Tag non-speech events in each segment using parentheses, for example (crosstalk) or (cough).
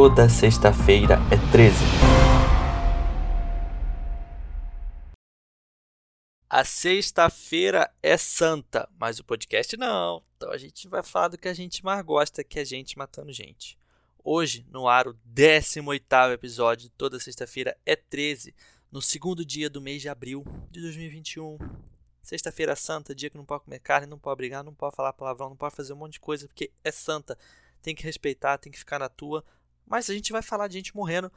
Toda sexta-feira é 13. A sexta-feira é santa, mas o podcast não. Então a gente vai falar do que a gente mais gosta, que é gente matando gente. Hoje, no ar, o 18º episódio, toda sexta-feira é 13, no segundo dia do mês de abril de 2021. Sexta-feira santa, dia que não pode comer carne, não pode brigar, não pode falar palavrão, não pode fazer um monte de coisa, porque é santa. Tem que respeitar, tem que ficar na tua. Mas a gente vai falar de gente morrendo.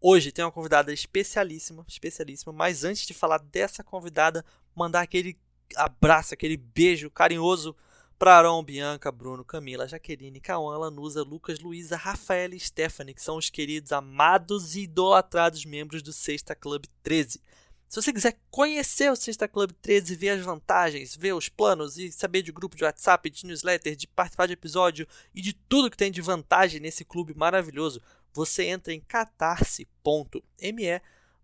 Hoje tem uma convidada especialíssima, especialíssima. Mas antes de falar dessa convidada, mandar aquele abraço, aquele beijo carinhoso para Aron, Bianca, Bruno, Camila, Jaqueline, Cauã, Lanusa, Lucas, Luísa, Rafaela e Stephanie, que são os queridos, amados e idolatrados membros do Sexta Club 13. Se você quiser conhecer o Sexta Club 13, ver as vantagens, ver os planos e saber de grupo de WhatsApp, de newsletter, de participar de episódio e de tudo que tem de vantagem nesse clube maravilhoso, você entra em catarse.me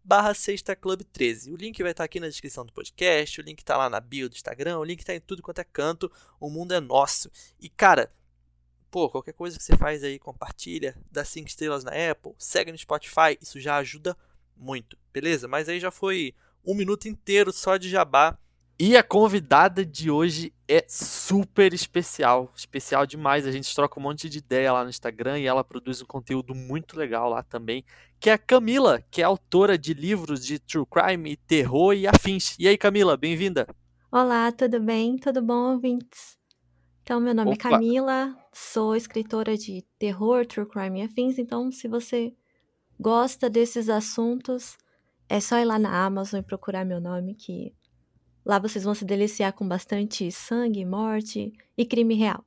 barra Sexta Club 13. O link vai estar aqui na descrição do podcast, o link está lá na bio do Instagram, o link está em tudo quanto é canto, o mundo é nosso. E cara, pô, qualquer coisa que você faz aí, compartilha, dá 5 estrelas na Apple, segue no Spotify, isso já ajuda muito, beleza? Mas aí já foi um minuto inteiro só de jabá. E a convidada de hoje é super especial, especial demais. A gente troca um monte de ideia lá no Instagram e ela produz um conteúdo muito legal lá também, que é a Camila, que é autora de livros de true crime, terror e afins. E aí, Camila, bem-vinda. Olá, tudo bem? Tudo bom, ouvintes? Então, meu nome Opa. é Camila, sou escritora de terror, true crime e afins. Então, se você gosta desses assuntos, é só ir lá na Amazon e procurar meu nome, que lá vocês vão se deliciar com bastante sangue, morte e crime real.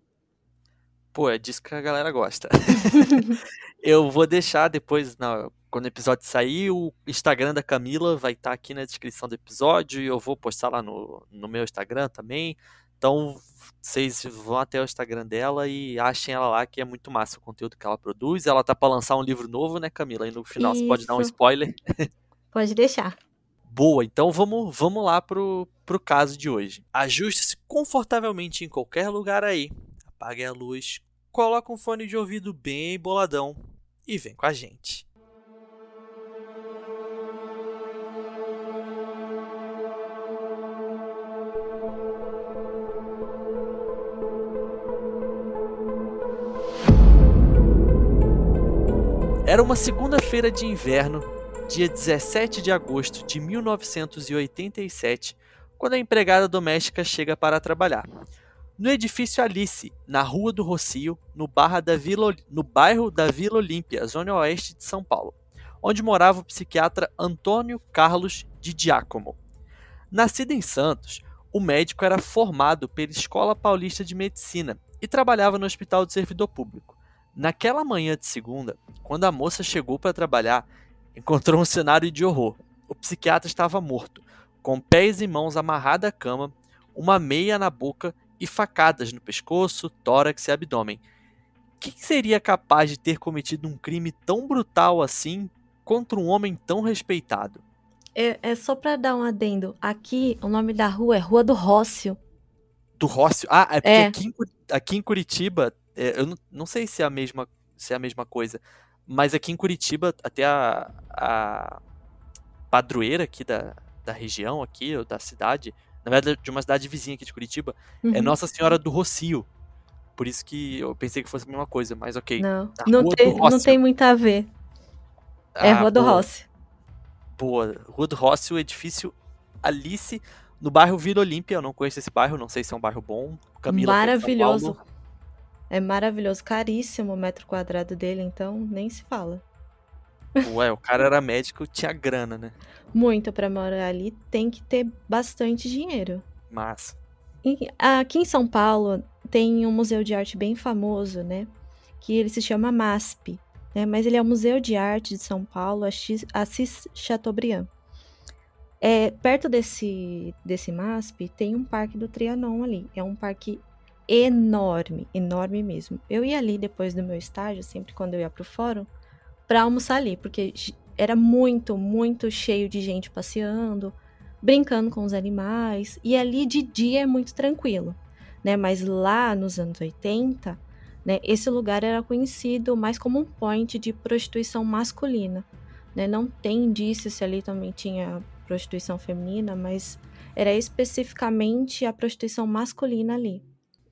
Pô, é disso que a galera gosta. (laughs) eu vou deixar depois, na, quando o episódio sair, o Instagram da Camila vai estar tá aqui na descrição do episódio e eu vou postar lá no, no meu Instagram também. Então, vocês vão até o Instagram dela e achem ela lá, que é muito massa o conteúdo que ela produz. Ela tá para lançar um livro novo, né, Camila? E no final Isso. você pode dar um spoiler. Pode deixar. (laughs) Boa, então vamos, vamos lá pro, pro caso de hoje. Ajuste-se confortavelmente em qualquer lugar aí. Apague a luz, coloque um fone de ouvido bem boladão e vem com a gente. Era uma segunda-feira de inverno, dia 17 de agosto de 1987, quando a empregada doméstica chega para trabalhar. No edifício Alice, na Rua do Rocio, no, da Vila, no bairro da Vila Olímpia, zona oeste de São Paulo, onde morava o psiquiatra Antônio Carlos de Giacomo. Nascido em Santos, o médico era formado pela Escola Paulista de Medicina e trabalhava no Hospital do Servidor Público. Naquela manhã de segunda, quando a moça chegou para trabalhar, encontrou um cenário de horror. O psiquiatra estava morto, com pés e mãos amarrados à cama, uma meia na boca e facadas no pescoço, tórax e abdômen. Quem seria capaz de ter cometido um crime tão brutal assim contra um homem tão respeitado? É, é só para dar um adendo. Aqui, o nome da rua é Rua do Rócio. Do Rócio? Ah, é porque é. Aqui, em, aqui em Curitiba é, eu não, não, sei se é a mesma se é a mesma coisa, mas aqui em Curitiba até a, a padroeira aqui da, da região aqui ou da cidade, na verdade de uma cidade vizinha aqui de Curitiba, é uhum. é Nossa Senhora do Rocio. Por isso que eu pensei que fosse a mesma coisa, mas ok. Não, não tem, não tem muito a ver. É ah, Rua do Rócio. Boa. Rua do Rócio, edifício Alice, no bairro Vila Olímpia. Eu não conheço esse bairro, não sei se é um bairro bom. Camila, Maravilhoso. É maravilhoso, caríssimo o metro quadrado dele, então nem se fala. Ué, o cara era médico, tinha grana, né? Muito para morar ali, tem que ter bastante dinheiro. Massa. E aqui em São Paulo tem um museu de arte bem famoso, né? Que ele se chama MASP, né? Mas ele é o Museu de Arte de São Paulo, Assis Chateaubriand. É, perto desse, desse MASP tem um parque do Trianon ali. É um parque enorme, enorme mesmo. Eu ia ali depois do meu estágio, sempre quando eu ia pro fórum, para almoçar ali, porque era muito, muito cheio de gente passeando, brincando com os animais, e ali de dia é muito tranquilo, né? Mas lá nos anos 80, né, esse lugar era conhecido mais como um point de prostituição masculina. Né? Não tem indício se ali também tinha prostituição feminina, mas era especificamente a prostituição masculina ali.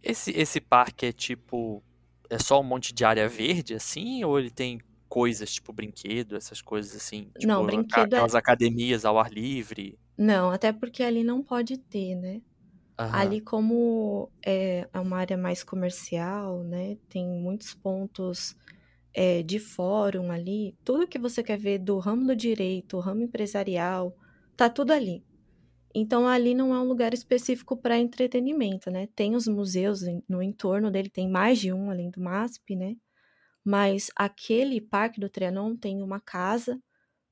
Esse, esse parque é tipo. É só um monte de área verde, assim? Ou ele tem coisas, tipo brinquedo, essas coisas assim? Tipo, não, brinquedo aquelas é... academias ao ar livre? Não, até porque ali não pode ter, né? Aham. Ali, como é é uma área mais comercial, né? Tem muitos pontos é, de fórum ali. Tudo que você quer ver do ramo do direito, ramo empresarial, tá tudo ali. Então, ali não é um lugar específico para entretenimento, né? Tem os museus no entorno dele, tem mais de um, além do MASP, né? Mas aquele Parque do Trianon tem uma casa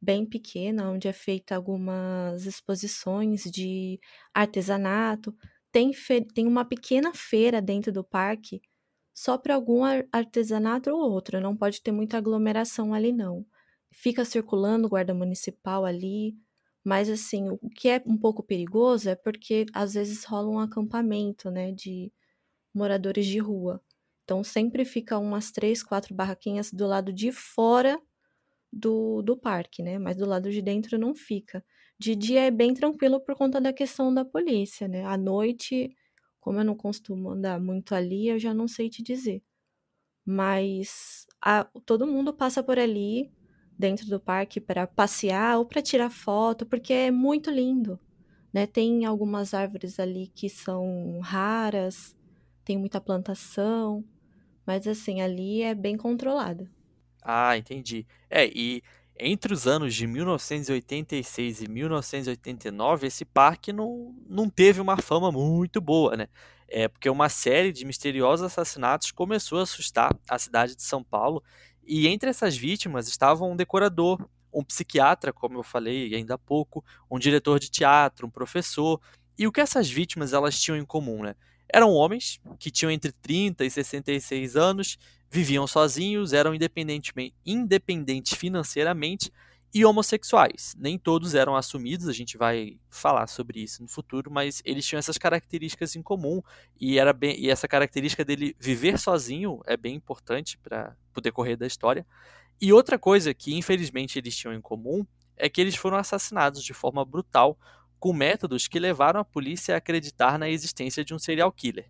bem pequena, onde é feita algumas exposições de artesanato. Tem, tem uma pequena feira dentro do parque, só para algum artesanato ou outro, não pode ter muita aglomeração ali, não. Fica circulando guarda municipal ali, mas assim, o que é um pouco perigoso é porque às vezes rola um acampamento, né, de moradores de rua. Então sempre fica umas três, quatro barraquinhas do lado de fora do, do parque, né? Mas do lado de dentro não fica. De dia é bem tranquilo por conta da questão da polícia, né? À noite, como eu não costumo andar muito ali, eu já não sei te dizer. Mas a, todo mundo passa por ali dentro do parque para passear ou para tirar foto, porque é muito lindo. Né? Tem algumas árvores ali que são raras, tem muita plantação, mas assim, ali é bem controlado. Ah, entendi. É, e entre os anos de 1986 e 1989, esse parque não, não teve uma fama muito boa, né? É porque uma série de misteriosos assassinatos começou a assustar a cidade de São Paulo, e entre essas vítimas estavam um decorador, um psiquiatra, como eu falei ainda há pouco, um diretor de teatro, um professor. E o que essas vítimas elas tinham em comum, né? Eram homens que tinham entre 30 e 66 anos, viviam sozinhos, eram independentes financeiramente e homossexuais. Nem todos eram assumidos, a gente vai falar sobre isso no futuro, mas eles tinham essas características em comum e era bem e essa característica dele viver sozinho é bem importante para o decorrer da história. E outra coisa que infelizmente eles tinham em comum é que eles foram assassinados de forma brutal com métodos que levaram a polícia a acreditar na existência de um serial killer.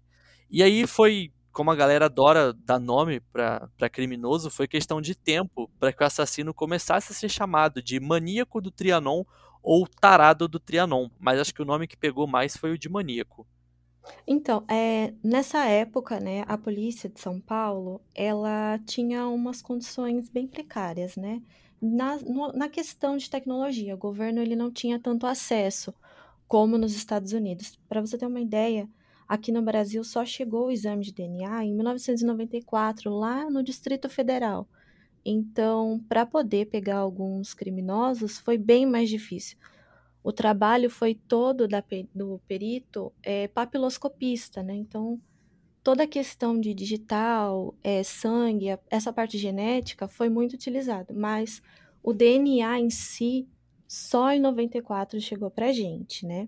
E aí foi como a galera adora dar nome para criminoso, foi questão de tempo para que o assassino começasse a ser chamado de maníaco do Trianon ou tarado do Trianon, mas acho que o nome que pegou mais foi o de maníaco. Então, é, nessa época, né, a polícia de São Paulo, ela tinha umas condições bem precárias, né? Na, no, na questão de tecnologia, o governo ele não tinha tanto acesso como nos Estados Unidos. Para você ter uma ideia, Aqui no Brasil só chegou o exame de DNA em 1994, lá no Distrito Federal. Então, para poder pegar alguns criminosos, foi bem mais difícil. O trabalho foi todo da, do perito é, papiloscopista, né? Então, toda a questão de digital, é, sangue, essa parte genética foi muito utilizada, mas o DNA em si, só em 94 chegou para gente, né?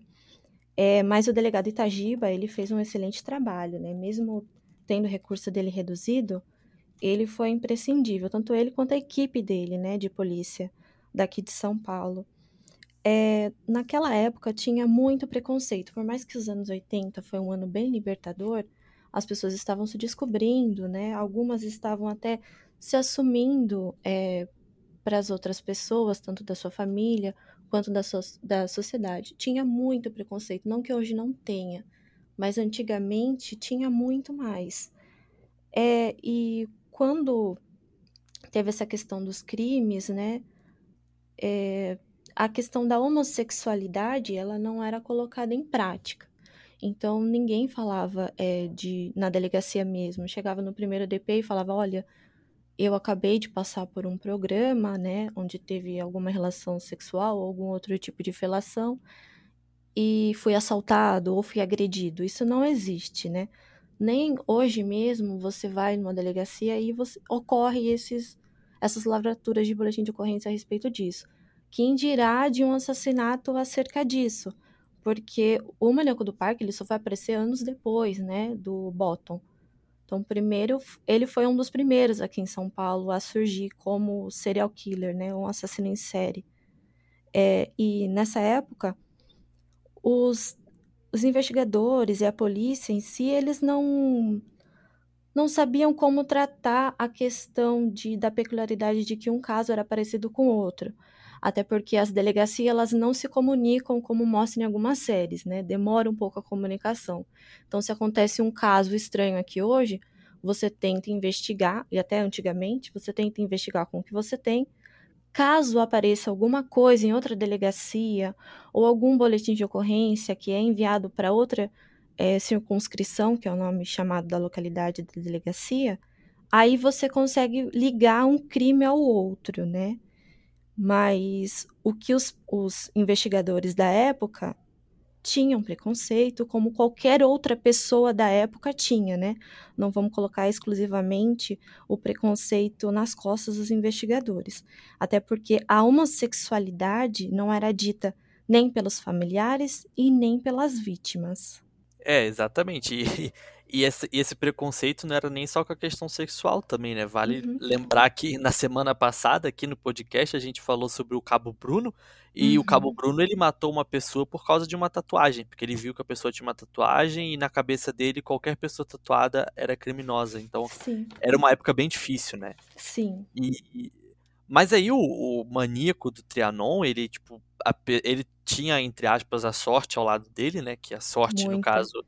É, mas o delegado Itagiba, ele fez um excelente trabalho, né? Mesmo tendo o recurso dele reduzido, ele foi imprescindível, tanto ele quanto a equipe dele, né, de polícia daqui de São Paulo. É, naquela época tinha muito preconceito, por mais que os anos 80 foi um ano bem libertador, as pessoas estavam se descobrindo, né? Algumas estavam até se assumindo é, para as outras pessoas, tanto da sua família quanto da, so da sociedade. Tinha muito preconceito, não que hoje não tenha, mas antigamente tinha muito mais. É, e quando teve essa questão dos crimes, né, é, a questão da homossexualidade, ela não era colocada em prática. Então, ninguém falava é, de na delegacia mesmo. Chegava no primeiro DP e falava, olha, eu acabei de passar por um programa, né, onde teve alguma relação sexual algum outro tipo de felação e fui assaltado ou fui agredido. Isso não existe, né? Nem hoje mesmo você vai numa delegacia e você, ocorre esses, essas lavraturas de boletim de ocorrência a respeito disso. Quem dirá de um assassinato acerca disso? Porque o maníaco do parque ele só vai aparecer anos depois, né, do Bottom. Então, primeiro, ele foi um dos primeiros aqui em São Paulo a surgir como serial killer, né, um assassino em série. É, e nessa época, os, os investigadores e a polícia em si, eles não não sabiam como tratar a questão de, da peculiaridade de que um caso era parecido com o outro. Até porque as delegacias elas não se comunicam como mostra em algumas séries, né? Demora um pouco a comunicação. Então, se acontece um caso estranho aqui hoje, você tenta investigar, e até antigamente, você tenta investigar com o que você tem. Caso apareça alguma coisa em outra delegacia ou algum boletim de ocorrência que é enviado para outra é, circunscrição, que é o nome chamado da localidade da delegacia, aí você consegue ligar um crime ao outro, né? Mas o que os, os investigadores da época tinham preconceito, como qualquer outra pessoa da época tinha, né? Não vamos colocar exclusivamente o preconceito nas costas dos investigadores. Até porque a homossexualidade não era dita nem pelos familiares e nem pelas vítimas. É, exatamente. E, e, esse, e esse preconceito não era nem só com a questão sexual também, né? Vale uhum. lembrar que na semana passada, aqui no podcast, a gente falou sobre o Cabo Bruno. E uhum. o Cabo Bruno, ele matou uma pessoa por causa de uma tatuagem. Porque ele viu que a pessoa tinha uma tatuagem e na cabeça dele, qualquer pessoa tatuada era criminosa. Então, Sim. era uma época bem difícil, né? Sim. E, mas aí o, o maníaco do Trianon, ele, tipo, a, ele tinha, entre aspas, a sorte ao lado dele, né? Que a sorte, Muito. no caso,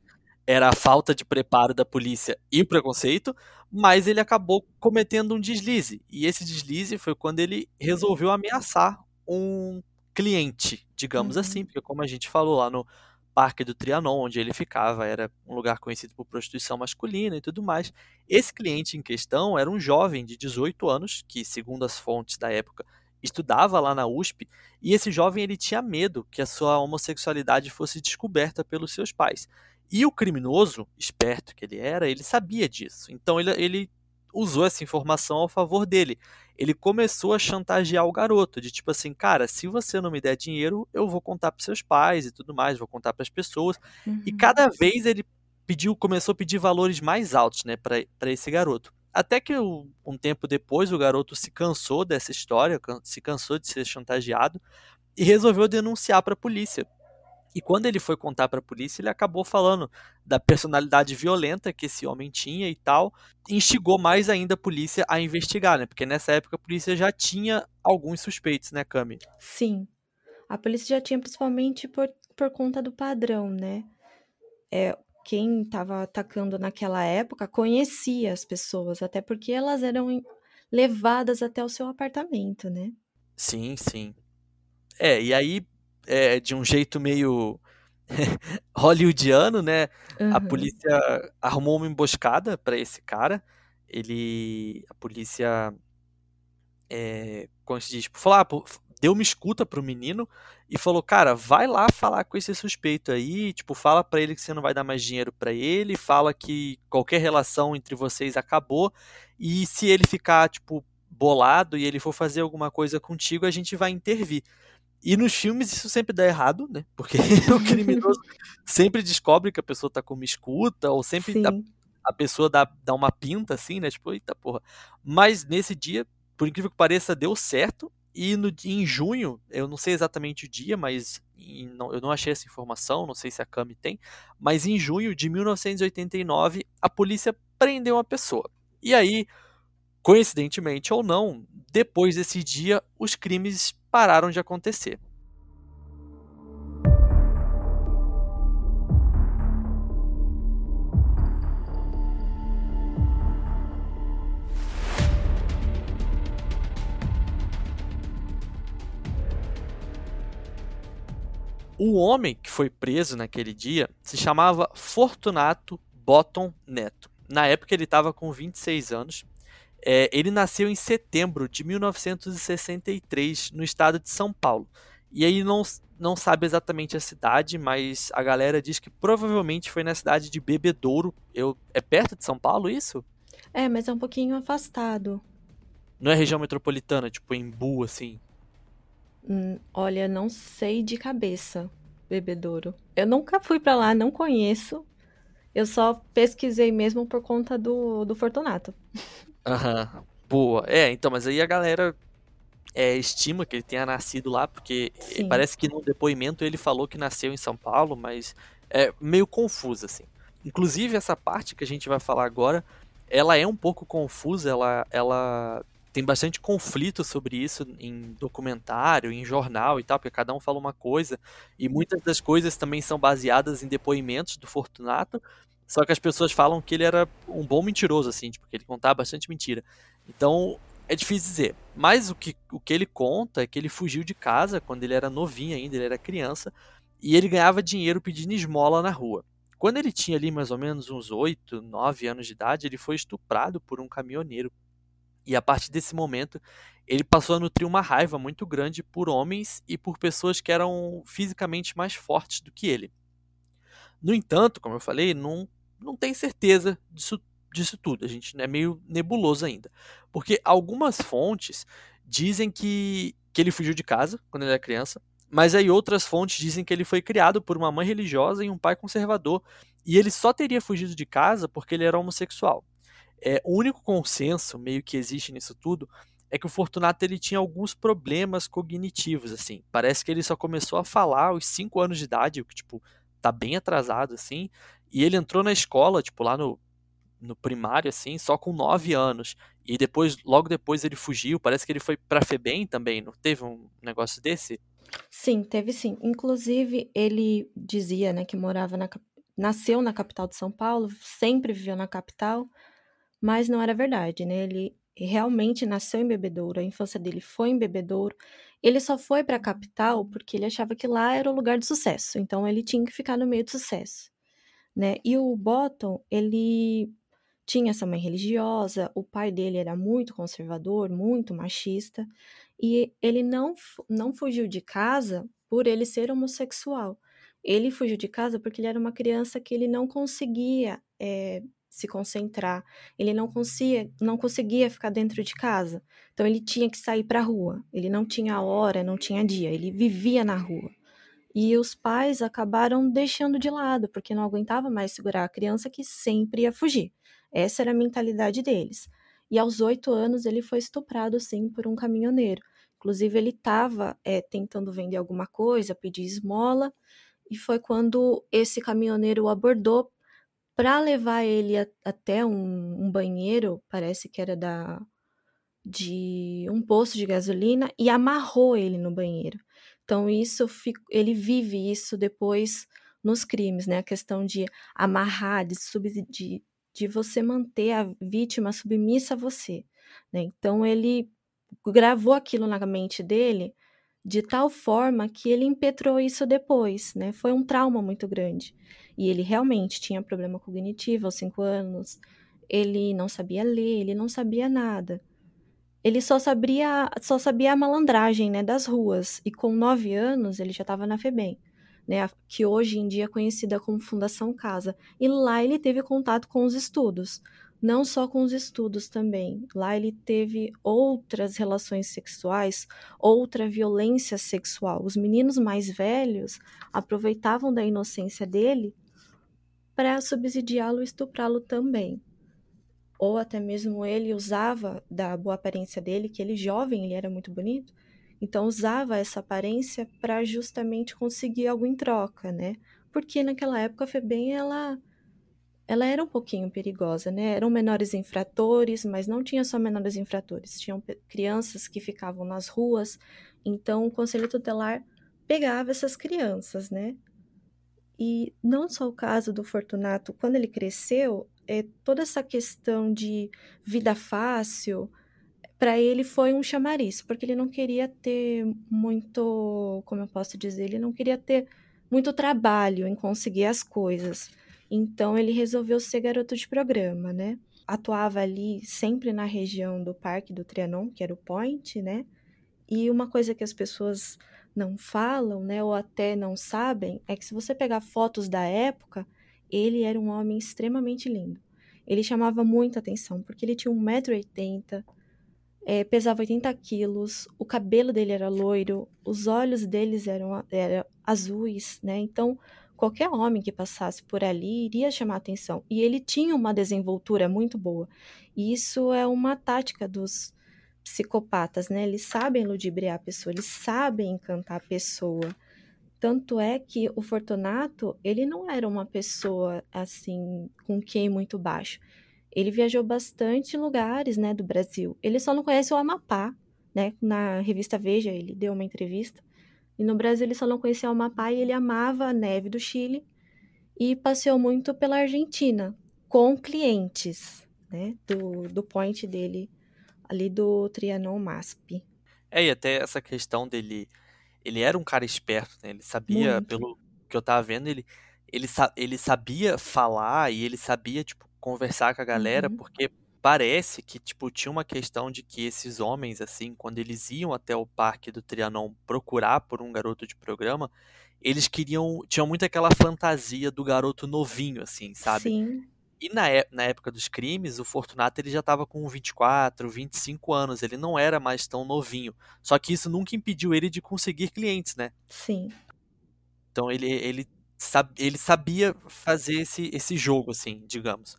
era a falta de preparo da polícia e o preconceito, mas ele acabou cometendo um deslize. E esse deslize foi quando ele resolveu ameaçar um cliente, digamos uhum. assim, porque como a gente falou lá no Parque do Trianon, onde ele ficava, era um lugar conhecido por prostituição masculina e tudo mais. Esse cliente em questão era um jovem de 18 anos, que, segundo as fontes da época, estudava lá na USP, e esse jovem ele tinha medo que a sua homossexualidade fosse descoberta pelos seus pais. E o criminoso, esperto que ele era, ele sabia disso. Então ele, ele usou essa informação ao favor dele. Ele começou a chantagear o garoto, de tipo assim, cara, se você não me der dinheiro, eu vou contar para seus pais e tudo mais, vou contar para as pessoas. Uhum. E cada vez ele pediu, começou a pedir valores mais altos, né, para esse garoto. Até que um tempo depois o garoto se cansou dessa história, se cansou de ser chantageado e resolveu denunciar para a polícia. E quando ele foi contar para a polícia, ele acabou falando da personalidade violenta que esse homem tinha e tal, instigou mais ainda a polícia a investigar, né? Porque nessa época a polícia já tinha alguns suspeitos, né, Cami? Sim. A polícia já tinha principalmente por, por conta do padrão, né? É, quem estava atacando naquela época conhecia as pessoas, até porque elas eram levadas até o seu apartamento, né? Sim, sim. É, e aí, é, de um jeito meio (laughs) hollywoodiano, né? Uhum. A polícia arrumou uma emboscada para esse cara. Ele. A polícia. É, como se diz? Tipo, falou, ah, deu uma escuta pro menino e falou, cara, vai lá falar com esse suspeito aí, tipo, fala para ele que você não vai dar mais dinheiro para ele, fala que qualquer relação entre vocês acabou e se ele ficar, tipo, bolado e ele for fazer alguma coisa contigo, a gente vai intervir. E nos filmes isso sempre dá errado, né? Porque (laughs) o criminoso sempre descobre que a pessoa tá com uma escuta, ou sempre a, a, pessoa dá, dá uma pinta assim, né? Tipo, eita porra. Mas nesse dia, por incrível que pareça, deu certo. E no, em junho, eu não sei exatamente o dia, mas em, não, eu não achei essa informação, não sei se a Cami tem, mas em junho de 1989, a polícia prendeu uma pessoa. E aí, coincidentemente ou não, depois desse dia, os crimes pararam de acontecer. O homem que foi preso naquele dia se chamava Fortunato Bottom Neto. Na época ele estava com 26 anos. É, ele nasceu em setembro de 1963 no estado de São Paulo. E aí não, não sabe exatamente a cidade, mas a galera diz que provavelmente foi na cidade de Bebedouro. Eu, é perto de São Paulo isso? É, mas é um pouquinho afastado. Não é região metropolitana, tipo Embu, assim? Hum, olha, não sei de cabeça, Bebedouro. Eu nunca fui para lá, não conheço. Eu só pesquisei mesmo por conta do, do Fortunato. (laughs) Aham, uhum. boa. É, então, mas aí a galera é, estima que ele tenha nascido lá, porque Sim. parece que no depoimento ele falou que nasceu em São Paulo, mas é meio confuso, assim. Inclusive, essa parte que a gente vai falar agora, ela é um pouco confusa, ela, ela tem bastante conflito sobre isso em documentário, em jornal e tal, porque cada um fala uma coisa, e muitas das coisas também são baseadas em depoimentos do Fortunato, só que as pessoas falam que ele era um bom mentiroso, assim, tipo, ele contava bastante mentira. Então, é difícil dizer. Mas o que, o que ele conta é que ele fugiu de casa quando ele era novinho ainda, ele era criança, e ele ganhava dinheiro pedindo esmola na rua. Quando ele tinha ali mais ou menos uns 8, 9 anos de idade, ele foi estuprado por um caminhoneiro. E a partir desse momento, ele passou a nutrir uma raiva muito grande por homens e por pessoas que eram fisicamente mais fortes do que ele. No entanto, como eu falei, não, não tem certeza disso disso tudo. A gente é meio nebuloso ainda. Porque algumas fontes dizem que, que ele fugiu de casa quando ele era criança, mas aí outras fontes dizem que ele foi criado por uma mãe religiosa e um pai conservador, e ele só teria fugido de casa porque ele era homossexual. É, o único consenso meio que existe nisso tudo é que o Fortunato ele tinha alguns problemas cognitivos, assim. Parece que ele só começou a falar aos 5 anos de idade, o que, tipo, tá bem atrasado, assim. E ele entrou na escola, tipo, lá no no primário, assim, só com 9 anos. E depois, logo depois ele fugiu, parece que ele foi pra FEBEM também, não teve um negócio desse? Sim, teve sim. Inclusive, ele dizia, né, que morava na nasceu na capital de São Paulo, sempre viveu na capital, mas não era verdade, né? Ele realmente nasceu em Bebedouro, a infância dele foi em Bebedouro. Ele só foi para a capital porque ele achava que lá era o lugar de sucesso, então ele tinha que ficar no meio do sucesso, né? E o Bottom, ele tinha essa mãe religiosa, o pai dele era muito conservador, muito machista, e ele não, não fugiu de casa por ele ser homossexual. Ele fugiu de casa porque ele era uma criança que ele não conseguia é, se concentrar, ele não conseguia, não conseguia ficar dentro de casa. Então ele tinha que sair para a rua. Ele não tinha hora, não tinha dia, ele vivia na rua. E os pais acabaram deixando de lado, porque não aguentava mais segurar a criança que sempre ia fugir. Essa era a mentalidade deles. E aos oito anos ele foi estuprado, sim, por um caminhoneiro. Inclusive, ele estava é, tentando vender alguma coisa, pedir esmola, e foi quando esse caminhoneiro o abordou para levar ele a, até um, um, banheiro, parece que era da de um posto de gasolina, e amarrou ele no banheiro. Então, isso ele vive isso depois nos crimes, né? A questão de amarrar, de, sub, de de você manter a vítima submissa a você. Né? Então ele gravou aquilo na mente dele de tal forma que ele impetrou isso depois, né? Foi um trauma muito grande. E ele realmente tinha problema cognitivo aos cinco anos, ele não sabia ler, ele não sabia nada. Ele só sabia, só sabia a malandragem né, das ruas. E com nove anos ele já estava na FEBEM né, que hoje em dia é conhecida como Fundação Casa. E lá ele teve contato com os estudos, não só com os estudos também. Lá ele teve outras relações sexuais, outra violência sexual. Os meninos mais velhos aproveitavam da inocência dele para subsidiá-lo e estuprá-lo também. Ou até mesmo ele usava da boa aparência dele, que ele jovem, ele era muito bonito, então usava essa aparência para justamente conseguir algo em troca, né? Porque naquela época a FEBEM ela ela era um pouquinho perigosa, né? Eram menores infratores, mas não tinha só menores infratores, tinham crianças que ficavam nas ruas. Então o conselho tutelar pegava essas crianças, né? E não só o caso do Fortunato, quando ele cresceu, é toda essa questão de vida fácil, para ele foi um chamariz, porque ele não queria ter muito, como eu posso dizer, ele não queria ter muito trabalho em conseguir as coisas. Então ele resolveu ser garoto de programa, né? Atuava ali sempre na região do Parque do Trianon, que era o Point, né? E uma coisa que as pessoas não falam, né, ou até não sabem, é que se você pegar fotos da época, ele era um homem extremamente lindo. Ele chamava muita atenção, porque ele tinha 1,80m, é, pesava 80 quilos, o cabelo dele era loiro, os olhos deles eram, eram azuis, né? Então, qualquer homem que passasse por ali iria chamar atenção. E ele tinha uma desenvoltura muito boa. E isso é uma tática dos psicopatas, né? Eles sabem ludibriar a pessoa, eles sabem encantar a pessoa. Tanto é que o Fortunato, ele não era uma pessoa assim com QI muito baixo. Ele viajou bastante em lugares, né, do Brasil. Ele só não conhece o Amapá, né? Na revista Veja ele deu uma entrevista e no Brasil ele só não conhecia o Amapá e ele amava a neve do Chile e passeou muito pela Argentina com clientes, né, do, do point dele ali do Trianon MASP. É, e até essa questão dele, ele era um cara esperto, né? Ele sabia, muito. pelo que eu tava vendo, ele, ele, ele sabia falar e ele sabia, tipo, conversar com a galera, uhum. porque parece que, tipo, tinha uma questão de que esses homens, assim, quando eles iam até o parque do Trianon procurar por um garoto de programa, eles queriam, tinham muito aquela fantasia do garoto novinho, assim, sabe? Sim. E na, na época dos crimes, o Fortunato ele já estava com 24, 25 anos, ele não era mais tão novinho. Só que isso nunca impediu ele de conseguir clientes, né? Sim. Então ele, ele, sab, ele sabia fazer esse, esse jogo, assim, digamos.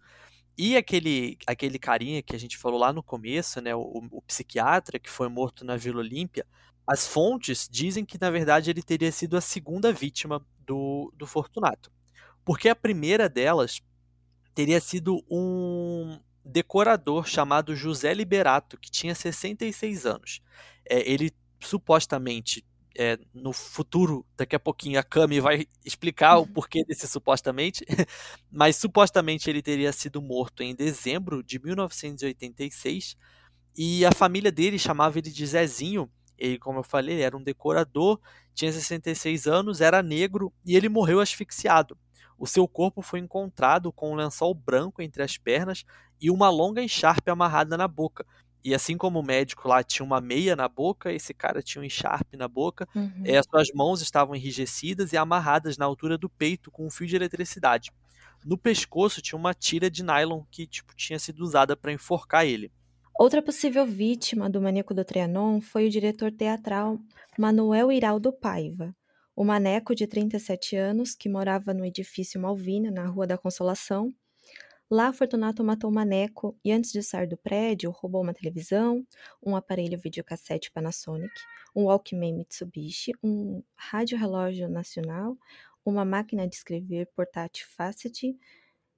E aquele, aquele carinha que a gente falou lá no começo, né, o, o psiquiatra que foi morto na Vila Olímpia, as fontes dizem que, na verdade, ele teria sido a segunda vítima do, do Fortunato. Porque a primeira delas teria sido um decorador chamado José Liberato, que tinha 66 anos. É, ele supostamente é, no futuro, daqui a pouquinho, a Cami vai explicar o uhum. porquê desse supostamente, (laughs) mas supostamente ele teria sido morto em dezembro de 1986 e a família dele chamava ele de Zezinho. Ele, como eu falei, era um decorador, tinha 66 anos, era negro e ele morreu asfixiado. O seu corpo foi encontrado com um lençol branco entre as pernas e uma longa encharpe amarrada na boca. E assim como o médico lá tinha uma meia na boca, esse cara tinha um encharpe na boca. Uhum. É, as suas mãos estavam enrijecidas e amarradas na altura do peito com um fio de eletricidade. No pescoço tinha uma tira de nylon que tipo, tinha sido usada para enforcar ele. Outra possível vítima do maníaco do Trianon foi o diretor teatral Manuel Iraldo Paiva, o maneco de 37 anos que morava no edifício Malvina, na Rua da Consolação, Lá, Fortunato matou Maneco e, antes de sair do prédio, roubou uma televisão, um aparelho videocassete Panasonic, um Walkman Mitsubishi, um rádio-relógio nacional, uma máquina de escrever portátil Facet,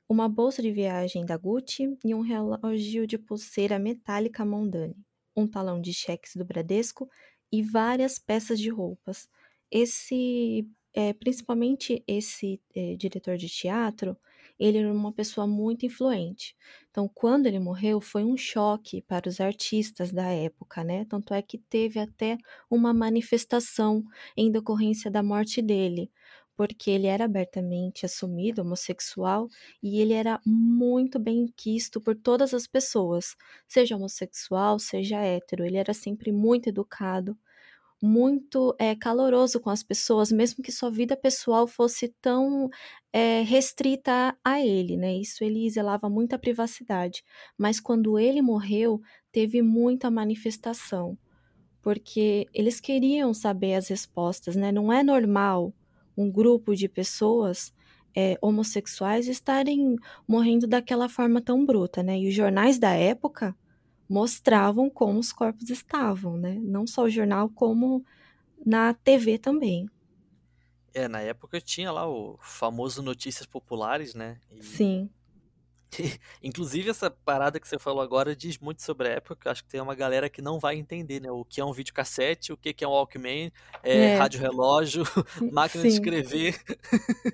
uma bolsa de viagem da Gucci e um relógio de pulseira metálica Mondani, um talão de cheques do Bradesco e várias peças de roupas. Esse, é, principalmente esse é, diretor de teatro, ele era uma pessoa muito influente. Então, quando ele morreu, foi um choque para os artistas da época, né? Tanto é que teve até uma manifestação em decorrência da morte dele, porque ele era abertamente assumido homossexual e ele era muito bem quisto por todas as pessoas, seja homossexual, seja hétero. Ele era sempre muito educado muito é, caloroso com as pessoas, mesmo que sua vida pessoal fosse tão é, restrita a ele, né? Isso ele zelava muita privacidade. Mas quando ele morreu, teve muita manifestação, porque eles queriam saber as respostas, né? Não é normal um grupo de pessoas é, homossexuais estarem morrendo daquela forma tão bruta, né? E os jornais da época mostravam como os corpos estavam, né? Não só o jornal, como na TV também. É, na época tinha lá o famoso Notícias Populares, né? E... Sim. (laughs) Inclusive, essa parada que você falou agora diz muito sobre a época. Acho que tem uma galera que não vai entender, né? O que é um videocassete, o que é um Walkman, é, é. rádio relógio, (laughs) máquina Sim. de escrever.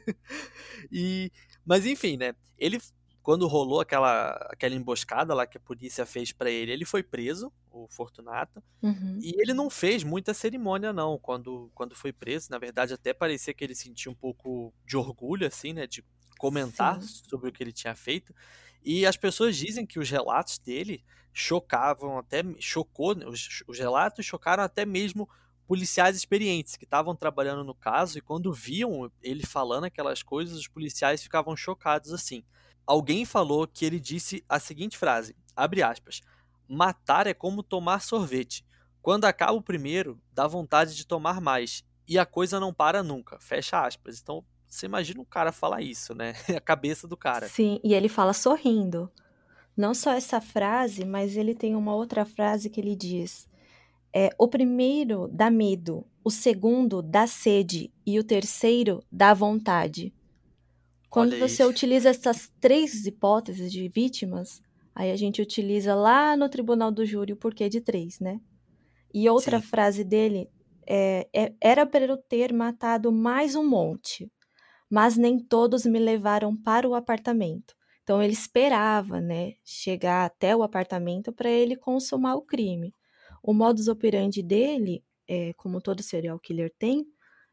(laughs) e, mas enfim, né? Ele quando rolou aquela, aquela emboscada lá que a polícia fez para ele, ele foi preso, o Fortunato, uhum. e ele não fez muita cerimônia não, quando, quando foi preso, na verdade até parecia que ele sentia um pouco de orgulho, assim, né, de comentar Sim. sobre o que ele tinha feito, e as pessoas dizem que os relatos dele chocavam até, chocou, né, os, os relatos chocaram até mesmo policiais experientes que estavam trabalhando no caso e quando viam ele falando aquelas coisas, os policiais ficavam chocados assim. Alguém falou que ele disse a seguinte frase, abre aspas, matar é como tomar sorvete. Quando acaba o primeiro, dá vontade de tomar mais. E a coisa não para nunca. Fecha aspas. Então, Você imagina um cara falar isso, né? (laughs) A cabeça do cara. Sim, e ele fala sorrindo. Não só essa frase, mas ele tem uma outra frase que ele diz: é, o primeiro dá medo, o segundo dá sede e o terceiro dá vontade. Quando Olha você utiliza essas três hipóteses de vítimas, aí a gente utiliza lá no tribunal do júri o porquê de três, né? E outra Sim. frase dele é, é era para eu ter matado mais um monte, mas nem todos me levaram para o apartamento. Então ele esperava, né, chegar até o apartamento para ele consumar o crime. O modus operandi dele, é, como todo serial killer tem,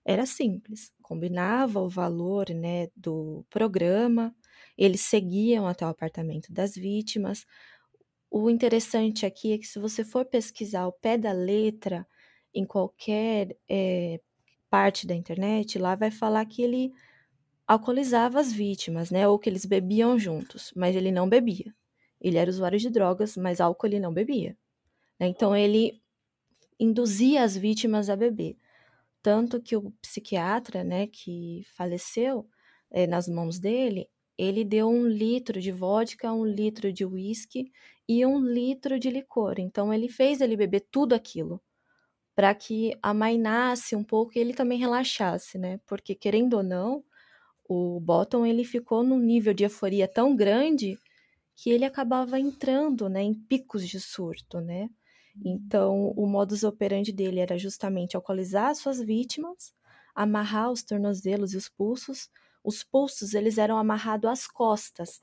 era simples. Combinava o valor né, do programa, eles seguiam até o apartamento das vítimas. O interessante aqui é que, se você for pesquisar o pé da letra em qualquer é, parte da internet, lá vai falar que ele alcoolizava as vítimas, né? Ou que eles bebiam juntos, mas ele não bebia. Ele era usuário de drogas, mas álcool ele não bebia. Né? Então ele induzia as vítimas a beber. Tanto que o psiquiatra, né, que faleceu é, nas mãos dele, ele deu um litro de vodka, um litro de uísque e um litro de licor. Então ele fez ele beber tudo aquilo para que amainasse um pouco e ele também relaxasse, né? Porque querendo ou não, o Bottom ele ficou num nível de euforia tão grande que ele acabava entrando, né, em picos de surto, né? Então, o modus operandi dele era justamente alcoolizar suas vítimas, amarrar os tornozelos e os pulsos. Os pulsos, eles eram amarrados às costas,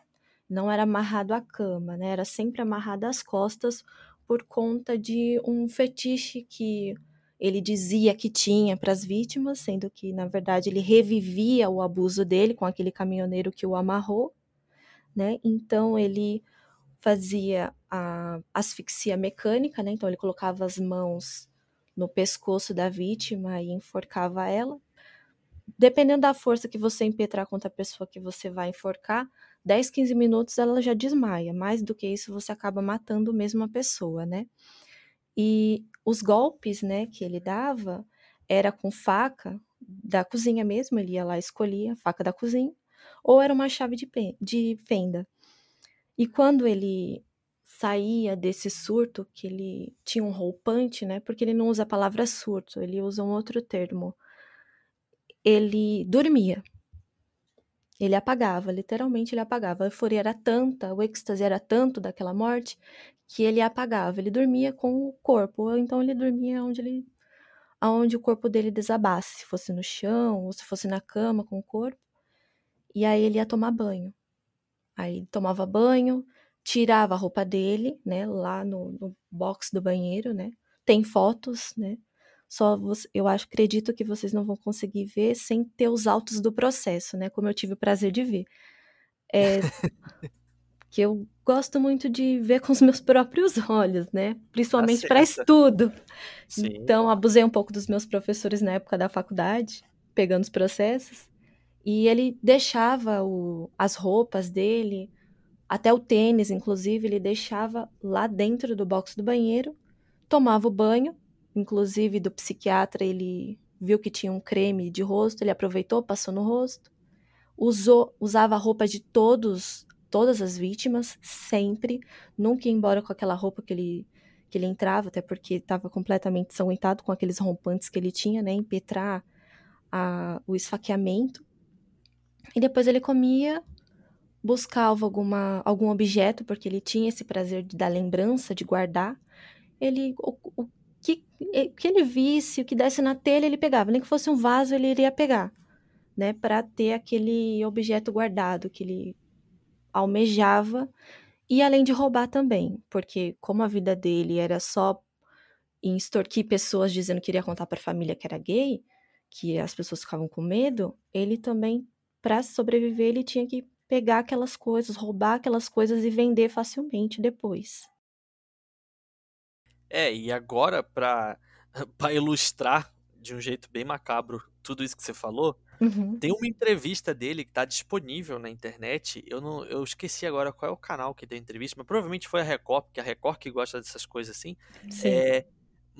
não era amarrado à cama, né? Era sempre amarrado às costas por conta de um fetiche que ele dizia que tinha para as vítimas, sendo que, na verdade, ele revivia o abuso dele com aquele caminhoneiro que o amarrou, né? Então, ele fazia a asfixia mecânica, né? Então ele colocava as mãos no pescoço da vítima e enforcava ela. Dependendo da força que você impetrar contra a pessoa que você vai enforcar, 10, 15 minutos ela já desmaia. Mais do que isso, você acaba matando mesmo a pessoa, né? E os golpes, né, que ele dava era com faca da cozinha mesmo, ele ia lá e escolhia a faca da cozinha, ou era uma chave de, de fenda. E quando ele saía desse surto, que ele tinha um roupante, né? Porque ele não usa a palavra surto, ele usa um outro termo. Ele dormia. Ele apagava, literalmente ele apagava. A euforia era tanta, o êxtase era tanto daquela morte, que ele apagava. Ele dormia com o corpo, ou então ele dormia onde ele aonde o corpo dele desabasse, se fosse no chão ou se fosse na cama com o corpo. E aí ele ia tomar banho. Aí tomava banho, tirava a roupa dele, né, lá no, no box do banheiro, né? Tem fotos, né? Só você, eu acho, acredito que vocês não vão conseguir ver sem ter os autos do processo, né? Como eu tive o prazer de ver. É, que eu gosto muito de ver com os meus (laughs) próprios olhos, né? Principalmente tá para estudo. Sim. Então, abusei um pouco dos meus professores na época da faculdade, pegando os processos. E ele deixava o, as roupas dele, até o tênis, inclusive, ele deixava lá dentro do box do banheiro, tomava o banho, inclusive do psiquiatra, ele viu que tinha um creme de rosto, ele aproveitou, passou no rosto, usou, usava a roupa de todos, todas as vítimas, sempre, nunca ia embora com aquela roupa que ele que ele entrava, até porque estava completamente sanguentado com aqueles rompantes que ele tinha, né, impetrar a, o esfaqueamento. E depois ele comia, buscava alguma, algum objeto, porque ele tinha esse prazer de, da lembrança, de guardar. Ele, o, o, que, que ele visse, o que desse na telha, ele pegava. Nem que fosse um vaso, ele iria pegar, né? Para ter aquele objeto guardado que ele almejava. E além de roubar também, porque como a vida dele era só em extorquir pessoas dizendo que iria contar para a família que era gay, que as pessoas ficavam com medo, ele também para sobreviver, ele tinha que pegar aquelas coisas, roubar aquelas coisas e vender facilmente depois. É, e agora, para (laughs) ilustrar de um jeito bem macabro tudo isso que você falou, uhum. tem uma entrevista dele que está disponível na internet. Eu não, eu esqueci agora qual é o canal que tem a entrevista, mas provavelmente foi a Record, porque a Record que gosta dessas coisas assim. Sim. É,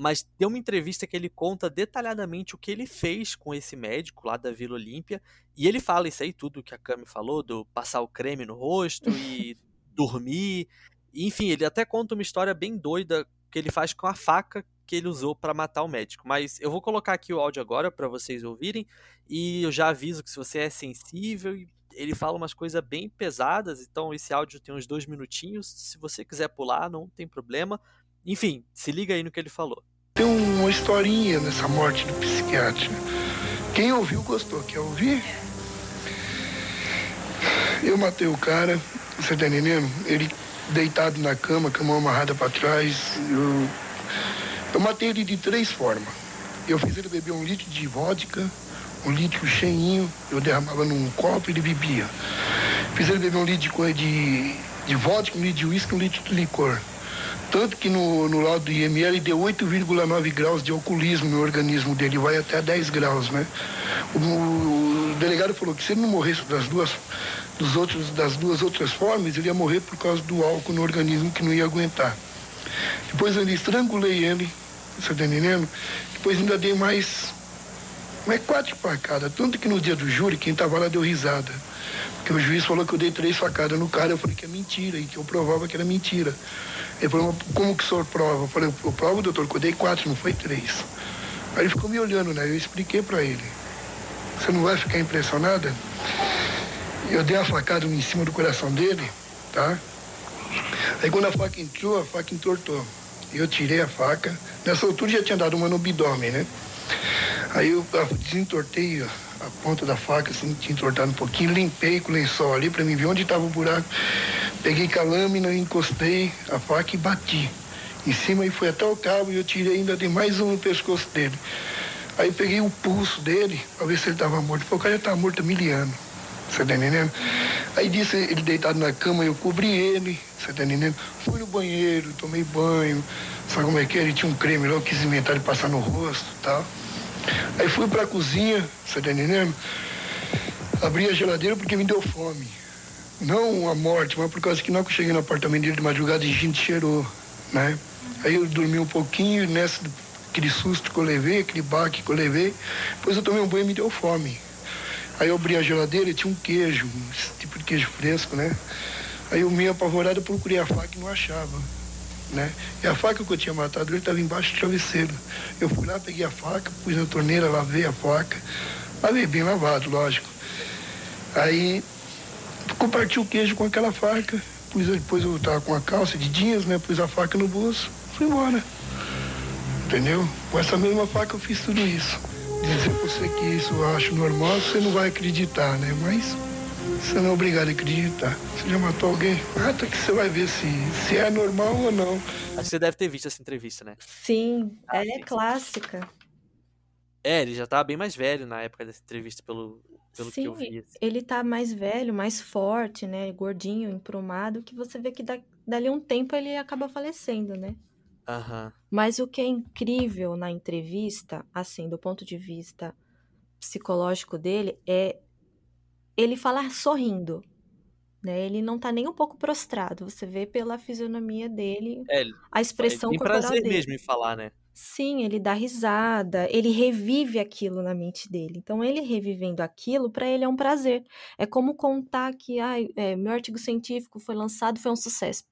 mas tem uma entrevista que ele conta detalhadamente o que ele fez com esse médico lá da Vila Olímpia, e ele fala isso aí tudo que a Cami falou, do passar o creme no rosto e (laughs) dormir, enfim, ele até conta uma história bem doida que ele faz com a faca que ele usou para matar o médico. Mas eu vou colocar aqui o áudio agora para vocês ouvirem e eu já aviso que se você é sensível, ele fala umas coisas bem pesadas, então esse áudio tem uns dois minutinhos. Se você quiser pular, não tem problema. Enfim, se liga aí no que ele falou. Tem uma historinha nessa morte do psiquiatra. Quem ouviu gostou. Quer ouvir? Eu matei o cara, você tá entendendo? Ele deitado na cama, com a mão amarrada para trás. Eu, eu matei ele de três formas. Eu fiz ele beber um litro de vodka, um litro cheinho, eu derramava num copo e ele bebia. Fiz ele beber um litro de, de vodka, um litro de uísque, um litro de licor. Tanto que no, no laudo do IML deu 8,9 graus de alcoolismo no organismo dele, vai até 10 graus, né? O, o, delegado falou que se ele não morresse das duas, dos outros, das duas outras formas, ele ia morrer por causa do álcool no organismo que não ia aguentar. Depois eu estrangulei ele, você tá entendendo? Depois ainda dei mais, mais quatro facadas. Tanto que no dia do júri, quem tava lá deu risada. Porque o juiz falou que eu dei três facadas no cara, eu falei que é mentira e que eu provava que era mentira. Ele falou, como que o senhor prova? Eu falei, eu provo, doutor, que eu dei quatro, não foi três. Aí ele ficou me olhando, né? Eu expliquei para ele. Você não vai ficar impressionada? Eu dei a facada em cima do coração dele, tá? Aí quando a faca entrou, a faca entortou. Eu tirei a faca. Nessa altura já tinha dado uma no abdômen, né? Aí eu desentortei a ponta da faca, assim, tinha entortado um pouquinho, limpei com o lençol ali para mim ver onde estava o buraco. Peguei com a lâmina, encostei a faca e bati. Em cima e foi até o cabo e eu tirei ainda de mais um no pescoço dele. Aí peguei o pulso dele para ver se ele estava morto. Falei, o cara já estava morto há mil anos. Você tá entendendo? Aí disse ele deitado na cama, eu cobri ele, você tá entendendo? Fui no banheiro, tomei banho, sabe como é que é? Ele tinha um creme eu quis inventar de passar no rosto e tal. Aí fui pra cozinha, você tá entendendo? Abri a geladeira porque me deu fome. Não a morte, mas por causa que não que eu cheguei no apartamento dele de madrugada e gente cheirou, né? Aí eu dormi um pouquinho, nessa, aquele susto que eu levei, aquele baque que eu levei, depois eu tomei um banho e me deu fome. Aí eu abri a geladeira e tinha um queijo, esse tipo de queijo fresco, né? Aí eu meio apavorado procurei a faca e não achava, né? E a faca que eu tinha matado ele estava embaixo do travesseiro. Eu fui lá, peguei a faca, pus na torneira, lavei a faca, lavei bem lavado, lógico. Aí comparti o queijo com aquela faca, pus, depois eu tava com a calça de jeans, né? Pus a faca no bolso, fui embora. Entendeu? Com essa mesma faca eu fiz tudo isso. Dizer pra você que isso eu acho normal, você não vai acreditar, né? Mas você não é obrigado a acreditar. Você já matou alguém? Mata que você vai ver se, se é normal ou não. Acho que você deve ter visto essa entrevista, né? Sim, Ah, é sim. clássica. É, ele já tava bem mais velho na época dessa entrevista, pelo, pelo que eu Sim, vi. assim. ele tá mais velho, mais forte, né? Gordinho, emprumado, que você vê que da- dali um tempo ele acaba falecendo, né? Aham. Mas o que é incrível na entrevista, assim, do ponto de vista psicológico dele, é ele falar sorrindo, né? Ele não tá nem um pouco prostrado. Você vê pela fisionomia dele, É, ele, a ele expressão tem corporal prazer dele. mesmo em falar, né? Sim, ele dá risada, ele revive aquilo na mente dele. Então, ele revivendo aquilo, para ele é um prazer. É como contar que ai, é, meu artigo científico foi lançado, foi um sucesso.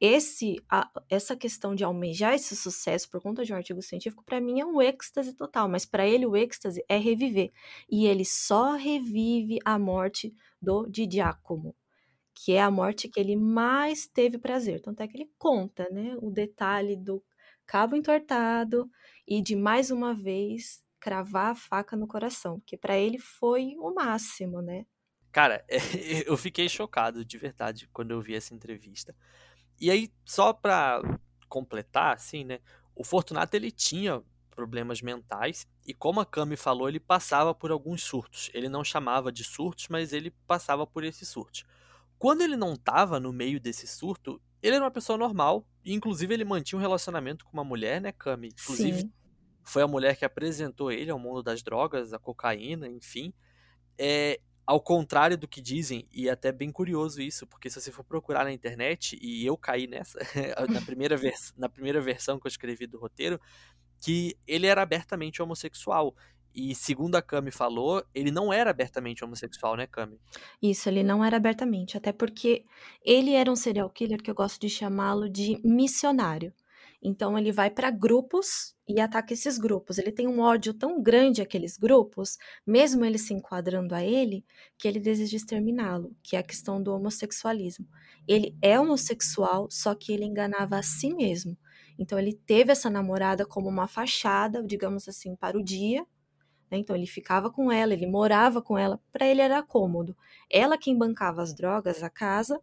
Esse, a- essa questão de almejar esse sucesso por conta de um artigo científico, para mim é um êxtase total, mas para ele o êxtase é reviver. E ele só revive a morte do Didiácomo, que é a morte que ele mais teve prazer. Tanto é que ele conta, né, o detalhe do cabo entortado e de mais uma vez cravar a faca no coração, porque para ele foi o máximo, né? Cara, (laughs) eu fiquei chocado de verdade quando eu vi essa entrevista. E aí, só pra completar, assim, né? O Fortunato ele tinha problemas mentais e como a Cami falou, ele passava por alguns surtos. Ele não chamava de surtos, mas ele passava por esses surtos. Quando ele não tava no meio desse surto, ele era uma pessoa normal, inclusive ele mantinha um relacionamento com uma mulher, né, Cami? Inclusive, Sim. foi a mulher que apresentou ele ao mundo das drogas, a cocaína, enfim. É, ao contrário do que dizem, e é até bem curioso isso, porque se você for procurar na internet, e eu caí nessa, (laughs) na, primeira vers na primeira versão que eu escrevi do roteiro, que ele era abertamente homossexual. E segundo a Cami falou, ele não era abertamente homossexual, né, Cami? Isso, ele não era abertamente, até porque ele era um serial killer que eu gosto de chamá-lo de missionário. Então ele vai para grupos e ataca esses grupos. Ele tem um ódio tão grande àqueles grupos, mesmo ele se enquadrando a ele, que ele deseja exterminá-lo, que é a questão do homossexualismo. Ele é homossexual, só que ele enganava a si mesmo. Então ele teve essa namorada como uma fachada, digamos assim, para o dia, né? Então ele ficava com ela, ele morava com ela, para ele era cômodo. Ela quem bancava as drogas, a casa,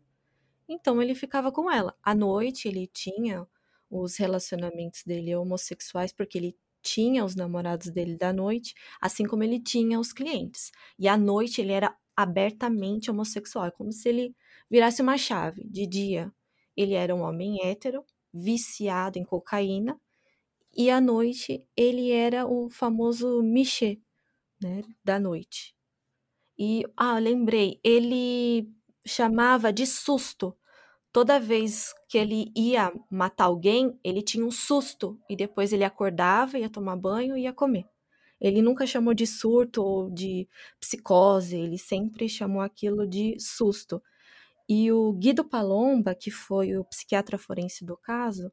então ele ficava com ela. À noite ele tinha os relacionamentos dele homossexuais, porque ele tinha os namorados dele da noite, assim como ele tinha os clientes. E à noite ele era abertamente homossexual, é como se ele virasse uma chave. De dia ele era um homem hétero, viciado em cocaína, e à noite ele era o famoso Michê, né, da noite. E, ah, lembrei, ele chamava de susto. Toda vez que ele ia matar alguém, ele tinha um susto e depois ele acordava, ia tomar banho e ia comer. Ele nunca chamou de surto ou de psicose, ele sempre chamou aquilo de susto. E o Guido Palomba, que foi o psiquiatra forense do caso,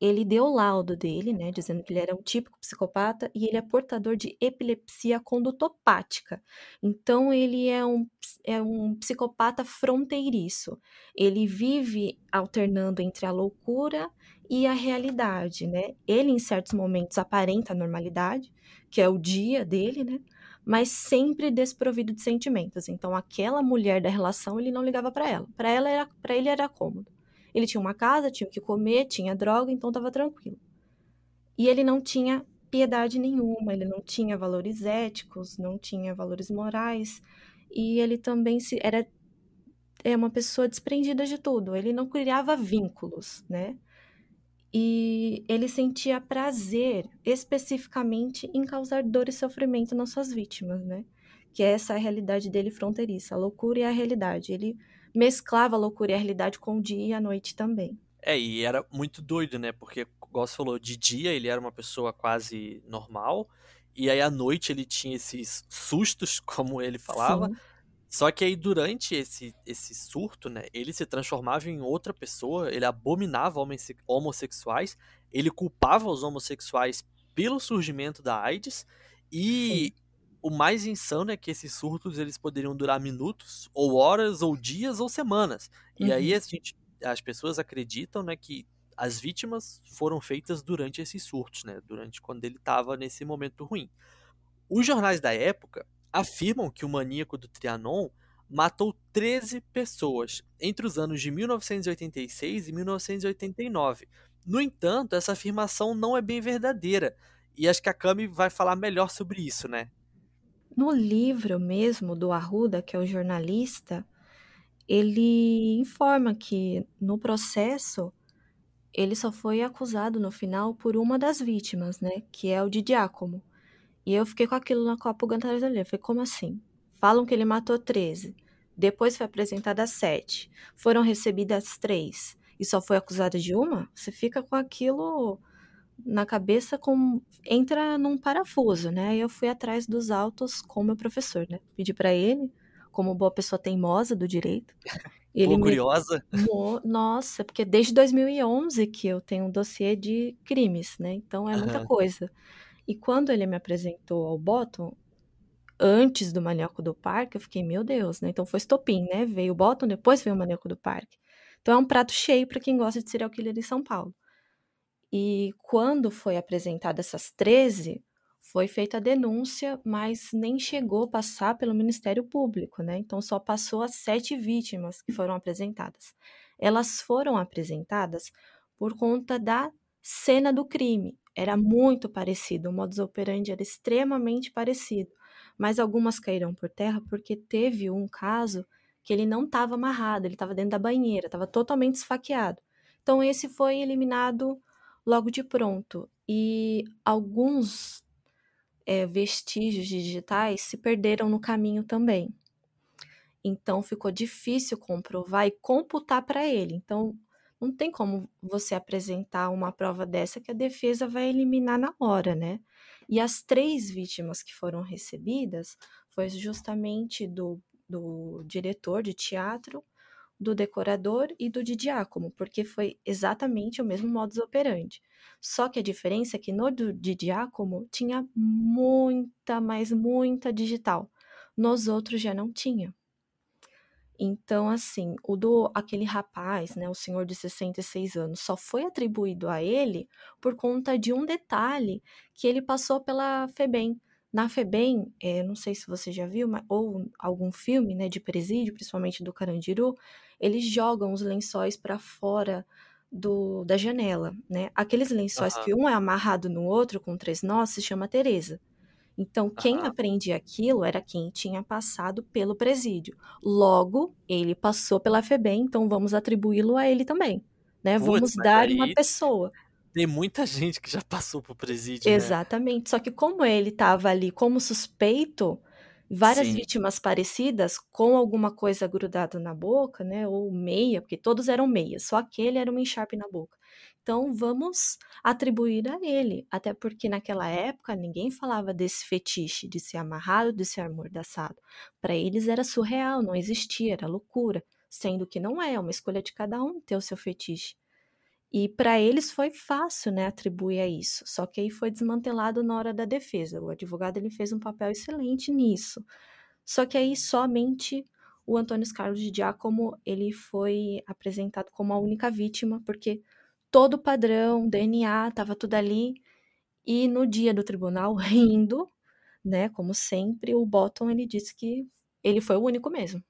ele deu o laudo dele, né, dizendo que ele era um típico psicopata e ele é portador de epilepsia condutopática. Então ele é um, é um psicopata fronteiriço. Ele vive alternando entre a loucura e a realidade, né? Ele em certos momentos aparenta a normalidade, que é o dia dele, né? Mas sempre desprovido de sentimentos. Então aquela mulher da relação ele não ligava para ela. Para ela era, para ele era cômodo. Ele tinha uma casa, tinha o que comer, tinha droga, então estava tranquilo. E ele não tinha piedade nenhuma, ele não tinha valores éticos, não tinha valores morais, e ele também se era é uma pessoa desprendida de tudo. Ele não criava vínculos, né? E ele sentia prazer especificamente em causar dor e sofrimento nas suas vítimas, né? Que é essa a realidade dele fronteiriça, a loucura e a realidade. Ele mesclava a loucura e a realidade com o dia e a noite também. É, e era muito doido, né? Porque, como você falou, de dia ele era uma pessoa quase normal, e aí à noite ele tinha esses sustos, (laughs) como ele falava. Sim. Só que aí durante esse, esse surto, né, ele se transformava em outra pessoa, ele abominava homens homossexuais, ele culpava os homossexuais pelo surgimento da AIDS e Sim o mais insano é que esses surtos eles poderiam durar minutos, ou horas, ou dias, ou semanas. E uhum. aí a gente, as pessoas acreditam né, que as vítimas foram feitas durante esses surtos, né, durante quando ele estava nesse momento ruim. Os jornais da época afirmam que o maníaco do Trianon matou 13 pessoas entre os anos de 1986 e 1989. No entanto, essa afirmação não é bem verdadeira. E acho que a Cami vai falar melhor sobre isso, né? No livro mesmo do Arruda, que é o jornalista, ele informa que no processo ele só foi acusado no final por uma das vítimas, né? Que é o de Giacomo. E eu fiquei com aquilo na copa da Falei, como assim? Falam que ele matou 13. Depois foi apresentada 7. Foram recebidas 3. E só foi acusada de uma? Você fica com aquilo na cabeça com entra num parafuso, né? E eu fui atrás dos autos com meu professor, né? Pedi para ele, como boa pessoa teimosa do direito. Ele Pô, curiosa? Me... Nossa, porque desde 2011 que eu tenho um dossiê de crimes, né? Então é muita uhum. coisa. E quando ele me apresentou ao Bottom, antes do Maníaco do Parque, eu fiquei, meu Deus, né? Então foi estopim, né? Veio o Bottom, depois veio o Maníaco do Parque. Então é um prato cheio para quem gosta de serial killer em São Paulo. E quando foi apresentada essas 13, foi feita a denúncia, mas nem chegou a passar pelo Ministério Público, né? Então só passou as sete vítimas que foram apresentadas. Elas foram apresentadas por conta da cena do crime. Era muito parecido, o modus operandi era extremamente parecido, mas algumas caíram por terra porque teve um caso que ele não estava amarrado, ele estava dentro da banheira, estava totalmente esfaqueado. Então esse foi eliminado logo de pronto. E alguns é, vestígios digitais se perderam no caminho também. Então ficou difícil comprovar e computar para ele. Então, não tem como você apresentar uma prova dessa que a defesa vai eliminar na hora, né? E as três vítimas que foram recebidas foi justamente do, do diretor de teatro, do decorador e do de diácono, porque foi exatamente o mesmo modus operandi. Só que a diferença é que no do, de diácono tinha muita, mas muita digital. Nos outros já não tinha. Então, assim, o do aquele rapaz, né, o senhor de 66 anos, só foi atribuído a ele por conta de um detalhe que ele passou pela FEBEM. Na FEBEM, é, não sei se você já viu, mas, ou algum filme, né, de presídio, principalmente do Carandiru, eles jogam os lençóis para fora do, da janela, né? Aqueles lençóis Aham. que um é amarrado no outro com três nós se chama Teresa. Então, quem Aham. aprendia aquilo era quem tinha passado pelo presídio. Logo, ele passou pela FEBEM, então vamos atribuí-lo a ele também. Né? Putz, vamos dar uma aí- pessoa. Tem muita gente que já passou pro presídio, né? Exatamente. Só que como ele estava ali como suspeito, várias Sim. vítimas parecidas com alguma coisa grudada na boca, né? Ou meia, porque todos eram meias, só aquele era uma encharpe na boca. Então vamos atribuir a ele, até porque naquela época ninguém falava desse fetiche de ser amarrado, de ser amordaçado. Para eles era surreal, não existia, era loucura, sendo que não é, é uma escolha de cada um ter o seu fetiche. E para eles foi fácil, né, atribuir a isso. Só que aí foi desmantelado na hora da defesa. O advogado ele fez um papel excelente nisso. Só que aí somente o Antônio Carlos de Giacomo ele foi apresentado como a única vítima, porque todo o padrão, DNA, estava tudo ali. E no dia do tribunal, (laughs) rindo, né, como sempre, o Bottom ele disse que ele foi o único mesmo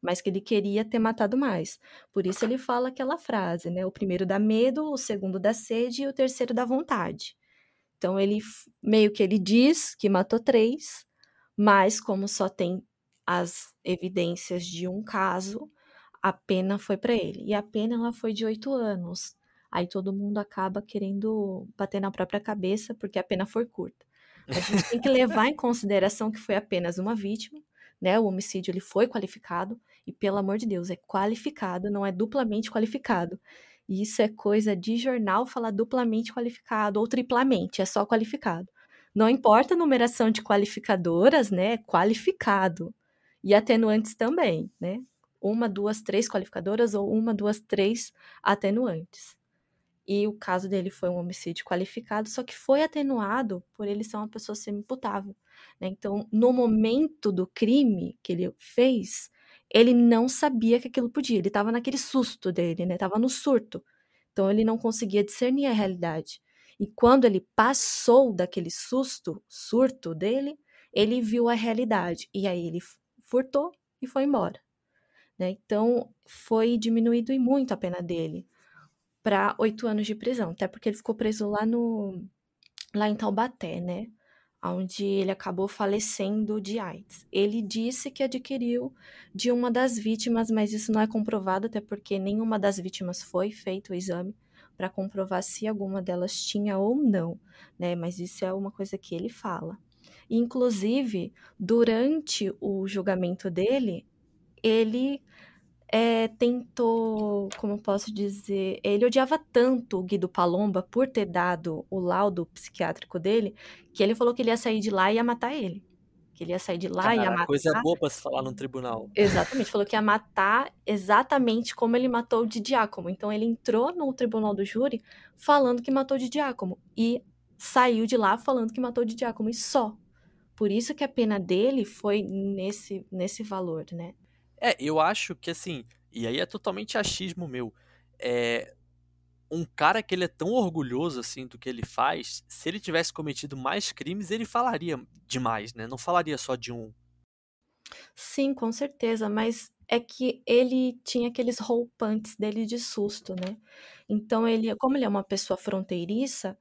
mas que ele queria ter matado mais. Por isso ele fala aquela frase, né? O primeiro dá medo, o segundo dá sede e o terceiro dá vontade. Então ele meio que ele diz que matou três, mas como só tem as evidências de um caso, a pena foi para ele. E a pena ela foi de oito anos. Aí todo mundo acaba querendo bater na própria cabeça porque a pena foi curta. A gente tem que levar em consideração que foi apenas uma vítima, né? O homicídio ele foi qualificado e pelo amor de Deus, é qualificado, não é duplamente qualificado. E isso é coisa de jornal falar duplamente qualificado ou triplamente, é só qualificado. Não importa a numeração de qualificadoras, né? Qualificado. E atenuantes também, né? Uma, duas, três qualificadoras ou uma, duas, três atenuantes. E o caso dele foi um homicídio qualificado, só que foi atenuado por ele ser uma pessoa semi-imputável. Né? Então, no momento do crime que ele fez, ele não sabia que aquilo podia. Ele estava naquele susto dele, né? Tava no surto. Então, ele não conseguia discernir a realidade. E quando ele passou daquele susto, surto dele, ele viu a realidade. E aí ele furtou e foi embora. Né? Então, foi diminuído e muito a pena dele para oito anos de prisão, até porque ele ficou preso lá no lá em Taubaté, né? Onde ele acabou falecendo de AIDS. Ele disse que adquiriu de uma das vítimas, mas isso não é comprovado, até porque nenhuma das vítimas foi feito o exame para comprovar se alguma delas tinha ou não, né? Mas isso é uma coisa que ele fala. Inclusive, durante o julgamento dele, ele é, tentou, como posso dizer, ele odiava tanto o Guido Palomba por ter dado o laudo psiquiátrico dele, que ele falou que ele ia sair de lá e ia matar ele. Que ele ia sair de lá Cara, e ia matar. coisa boa pra se falar no tribunal. Exatamente, falou que ia matar exatamente como ele matou o de Giacomo. Então ele entrou no tribunal do júri falando que matou o de Giacomo e saiu de lá falando que matou o de Giacomo e só. Por isso que a pena dele foi nesse, nesse valor, né? É, eu acho que assim, e aí é totalmente achismo meu. É um cara que ele é tão orgulhoso assim do que ele faz, se ele tivesse cometido mais crimes, ele falaria demais, né? Não falaria só de um. Sim, com certeza, mas é que ele tinha aqueles roupantes dele de susto, né? Então ele, como ele é uma pessoa fronteiriça,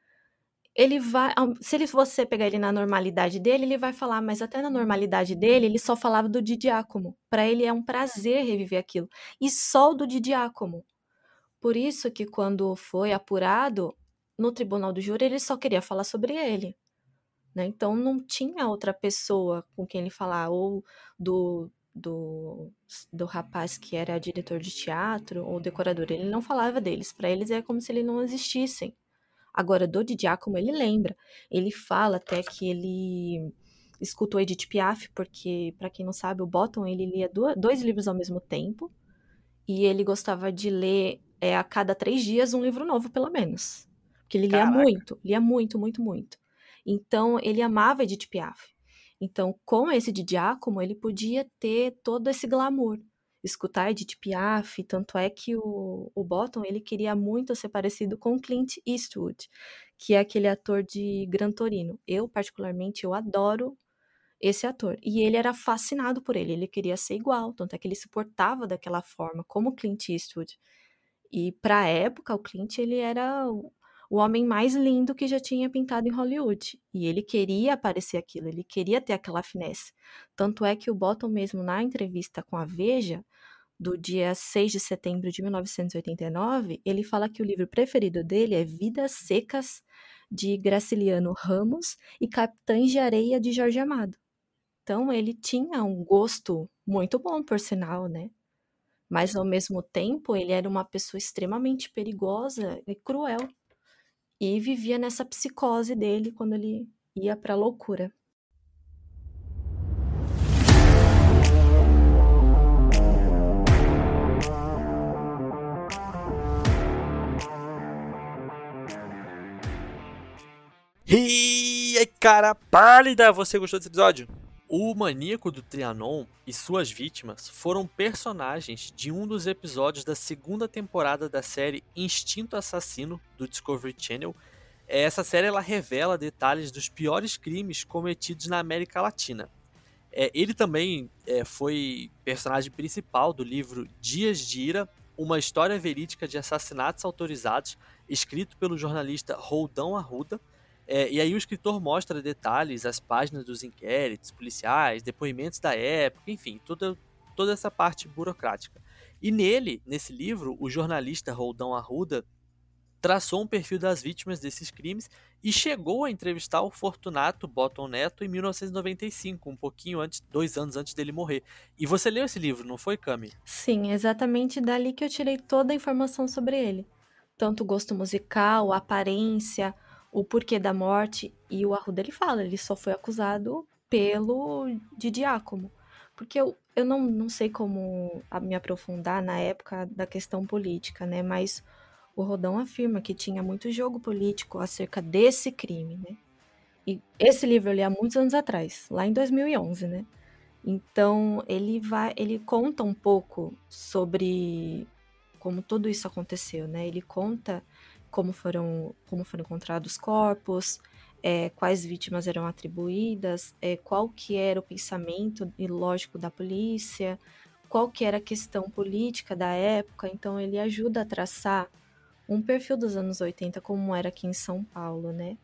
ele vai, se ele, você pegar ele na normalidade dele, ele vai falar, mas até na normalidade dele, ele só falava do Didiácomo. Para ele é um prazer reviver aquilo. E só o do Didiácomo. Por isso que quando foi apurado no tribunal do júri, ele só queria falar sobre ele. Né? Então não tinha outra pessoa com quem ele falar, ou do do, do rapaz que era diretor de teatro ou decorador, ele não falava deles. Para eles é como se eles não existissem. Agora, do Di Giacomo, ele lembra. Ele fala até que ele escutou Edith Piaf, porque, para quem não sabe, o Bottom ele lia dois livros ao mesmo tempo. E ele gostava de ler é, a cada três dias um livro novo, pelo menos. Porque ele lia Caraca. muito, lia muito, muito, muito. Então, ele amava Edith Piaf. Então, com esse de Giacomo, ele podia ter todo esse glamour. Escutar Edith Piaf, tanto é que o, o Bottom, ele queria muito ser parecido com Clint Eastwood, que é aquele ator de Gran Torino. Eu, particularmente, eu adoro esse ator. E ele era fascinado por ele, ele queria ser igual, tanto é que ele se portava daquela forma, como Clint Eastwood. E para a época, o Clint ele era o homem mais lindo que já tinha pintado em Hollywood. E ele queria aparecer aquilo, ele queria ter aquela finesse. Tanto é que o Bottom mesmo na entrevista com a Veja, do dia 6 de setembro de 1989, ele fala que o livro preferido dele é Vidas Secas, de Graciliano Ramos, e Capitães de Areia, de Jorge Amado. Então ele tinha um gosto muito bom, por sinal, né? Mas ao mesmo tempo ele era uma pessoa extremamente perigosa e cruel. E vivia nessa psicose dele quando ele ia para a loucura. E aí, cara pálida! Você gostou desse episódio? O maníaco do Trianon e suas vítimas foram personagens de um dos episódios da segunda temporada da série Instinto Assassino do Discovery Channel. Essa série ela revela detalhes dos piores crimes cometidos na América Latina. É, ele também é, foi personagem principal do livro Dias de Ira, uma história verídica de assassinatos autorizados, escrito pelo jornalista Roldão Arruda é, e aí o escritor mostra detalhes, as páginas dos inquéritos policiais, depoimentos da época, enfim, toda, toda essa parte burocrática. E nele, nesse livro, o jornalista Roldão Arruda traçou um perfil das vítimas desses crimes e chegou a entrevistar o Fortunato Bottom Neto em 1995, um pouquinho antes, dois anos antes dele morrer. E você leu esse livro, não foi, Cami? Sim, exatamente dali que eu tirei toda a informação sobre ele. Tanto o gosto musical, a aparência, o porquê da morte e o Arruda ele fala, ele só foi acusado pelo de Diácomo. Porque eu, eu não, não sei como me aprofundar na época da questão política, né? Mas o Rodão afirma que tinha muito jogo político acerca desse crime, né? E esse livro eu li há muitos anos atrás, lá em 2011, né? Então ele vai, ele conta um pouco sobre como tudo isso aconteceu, né? Ele conta como foram, como foram encontrados os corpos, é, quais vítimas eram atribuídas, é, qual que era o pensamento e lógico da polícia, qual que era a questão política da época, então ele ajuda a traçar um perfil dos anos 80 como era aqui em São Paulo, né?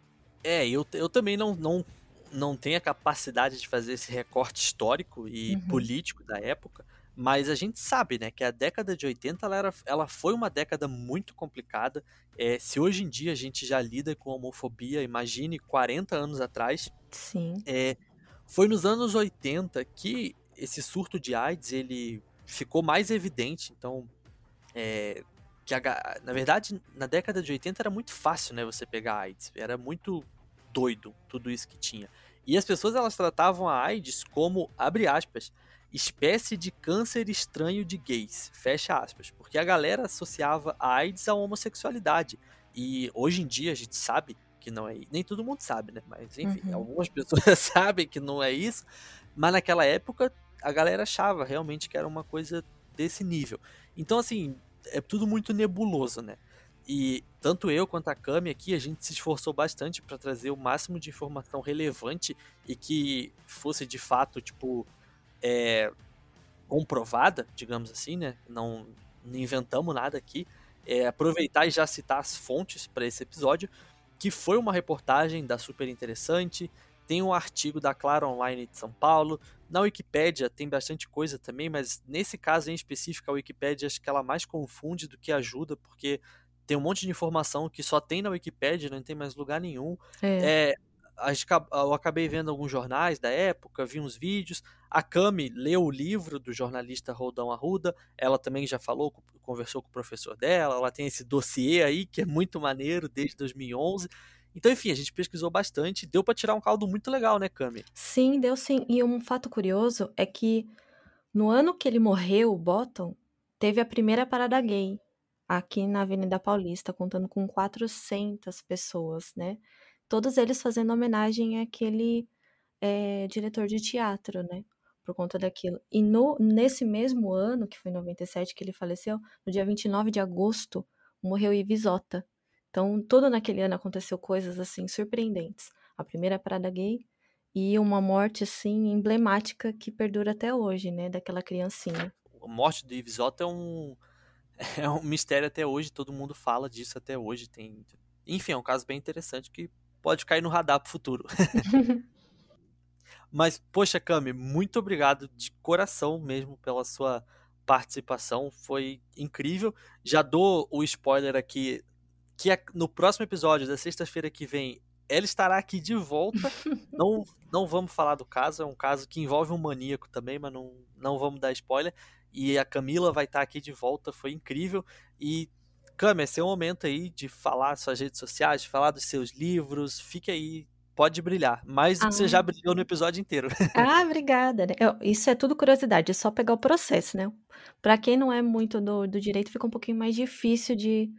É, eu, eu também não, não, não tenho a capacidade de fazer esse recorte histórico e uhum. político da época, mas a gente sabe, né, que a década de 80 ela, era, ela foi uma década muito complicada. É, se hoje em dia a gente já lida com homofobia, imagine 40 anos atrás. Sim. É, foi nos anos 80 que esse surto de AIDS ele ficou mais evidente. Então, é, que a, na verdade, na década de 80 era muito fácil, né, você pegar AIDS. Era muito doido tudo isso que tinha. E as pessoas elas tratavam a AIDS como, abre aspas, espécie de câncer estranho de gays, fecha aspas, porque a galera associava a AIDS à homossexualidade. E hoje em dia a gente sabe que não é, nem todo mundo sabe, né? Mas enfim, uhum. algumas (laughs) pessoas (laughs) sabem que não é isso, mas naquela época a galera achava realmente que era uma coisa desse nível. Então assim, é tudo muito nebuloso, né? E tanto eu quanto a Cami aqui, a gente se esforçou bastante para trazer o máximo de informação relevante e que fosse de fato, tipo, é, comprovada, digamos assim, né? Não, não inventamos nada aqui. É, aproveitar e já citar as fontes para esse episódio, que foi uma reportagem da Super Interessante, tem um artigo da Claro Online de São Paulo, na Wikipédia tem bastante coisa também, mas nesse caso em específico a Wikipédia acho que ela mais confunde do que ajuda, porque tem um monte de informação que só tem na Wikipédia, não tem mais lugar nenhum. É. É, eu acabei vendo alguns jornais da época, vi uns vídeos. A Cami leu o livro do jornalista Roldão Arruda. Ela também já falou, conversou com o professor dela. Ela tem esse dossiê aí que é muito maneiro desde 2011. Então, enfim, a gente pesquisou bastante. Deu para tirar um caldo muito legal, né, Cami? Sim, deu sim. E um fato curioso é que no ano que ele morreu, o Bottom, teve a primeira parada gay aqui na Avenida Paulista, contando com 400 pessoas, né? Todos eles fazendo homenagem àquele é, diretor de teatro, né? Por conta daquilo. E no, nesse mesmo ano, que foi em 97 que ele faleceu, no dia 29 de agosto, morreu Ivisota. Então, todo naquele ano aconteceu coisas assim surpreendentes. A primeira parada gay e uma morte assim emblemática que perdura até hoje, né, daquela criancinha a morte do Ives Otto é um, (laughs) é um mistério até hoje, todo mundo fala disso até hoje. Tem, enfim, é um caso bem interessante que pode cair no radar pro futuro. (laughs) Mas, poxa, Cami, muito obrigado de coração mesmo pela sua participação. Foi incrível. Já dou o spoiler aqui que no próximo episódio da sexta-feira que vem ela estará aqui de volta. (laughs) não, não vamos falar do caso, é um caso que envolve um maníaco também, mas não, não vamos dar spoiler. E a Camila vai estar aqui de volta, foi incrível. E, Cami, esse é o momento aí de falar suas redes sociais, de falar dos seus livros. Fique aí, pode brilhar. Mais do ah. que você já ah. brilhou no episódio inteiro. (laughs) Ah, obrigada. Né? Isso é tudo curiosidade, é só pegar o processo, né? Para quem não é muito do, do direito, fica um pouquinho mais difícil de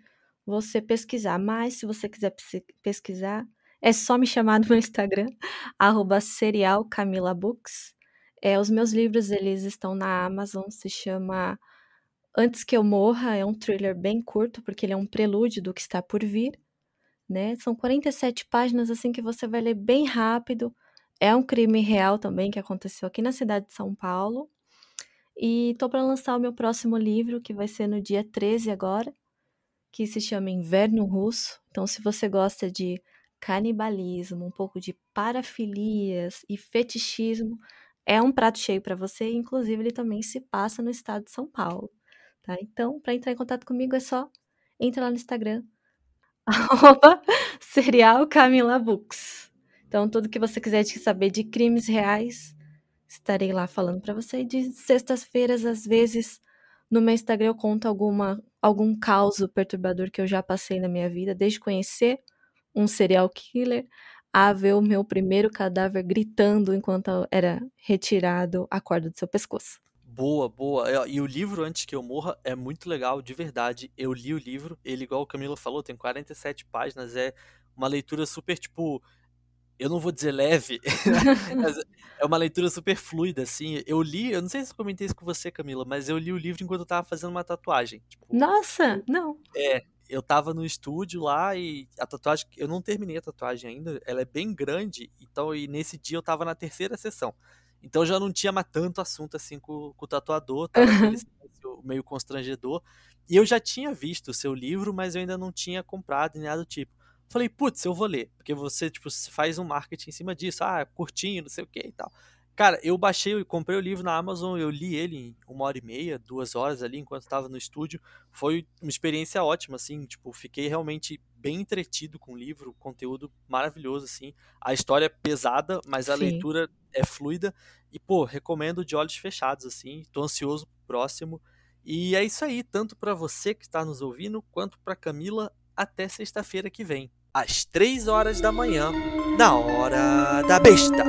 você pesquisar. Mas se você quiser pesquisar, é só me chamar no meu Instagram, (laughs) arroba serialcamilabooks. É, os meus livros, eles estão na Amazon, se chama Antes que eu morra, é um thriller bem curto, porque ele é um prelúdio do que está por vir, né? São 47 páginas, assim, que você vai ler bem rápido. É um crime real também, que aconteceu aqui na cidade de São Paulo. E tô para lançar o meu próximo livro, que vai ser no dia 13 agora, que se chama Inverno Russo. Então, se você gosta de canibalismo, um pouco de parafilias e fetichismo, é um prato cheio para você, inclusive ele também se passa no estado de São Paulo, tá? Então, para entrar em contato comigo é só entrar lá no Instagram (laughs) arroba serial Camila Books. Então, tudo que você quiser saber de crimes reais, estarei lá falando para você. De sextas-feiras, às vezes, no meu Instagram eu conto alguma, algum caos perturbador que eu já passei na minha vida, desde conhecer um serial killer a ver o meu primeiro cadáver gritando enquanto era retirado a corda do seu pescoço. Boa, boa. E o livro Antes que eu morra é muito legal, de verdade. Eu li o livro, ele, igual o Camilo falou, tem 47 páginas, é uma leitura super, tipo. Eu não vou dizer leve, (laughs) mas é uma leitura super fluida, assim. Eu li, eu não sei se eu comentei isso com você, Camila, mas eu li o livro enquanto eu tava fazendo uma tatuagem. Tipo, Nossa, não. É, eu tava no estúdio lá e a tatuagem, eu não terminei a tatuagem ainda, ela é bem grande, então e nesse dia eu tava na terceira sessão. Então já não tinha mais tanto assunto assim com, com o tatuador, tava meio constrangedor. E eu já tinha visto o seu livro, mas eu ainda não tinha comprado nem nada do tipo. Falei, putz, eu vou ler, porque você tipo faz um marketing em cima disso, ah, curtinho, não sei o que e tal. Cara, eu baixei, eu comprei o livro na Amazon, eu li ele em uma hora e meia, duas horas ali, enquanto estava no estúdio. Foi uma experiência ótima, assim, tipo, fiquei realmente bem entretido com o livro, conteúdo maravilhoso, assim. A história é pesada, mas a Sim. leitura é fluida. E, pô, recomendo de olhos fechados, assim. Tô ansioso pro próximo. E é isso aí, tanto para você que está nos ouvindo, quanto para Camila, até sexta-feira que vem, às três horas da manhã, na hora da besta.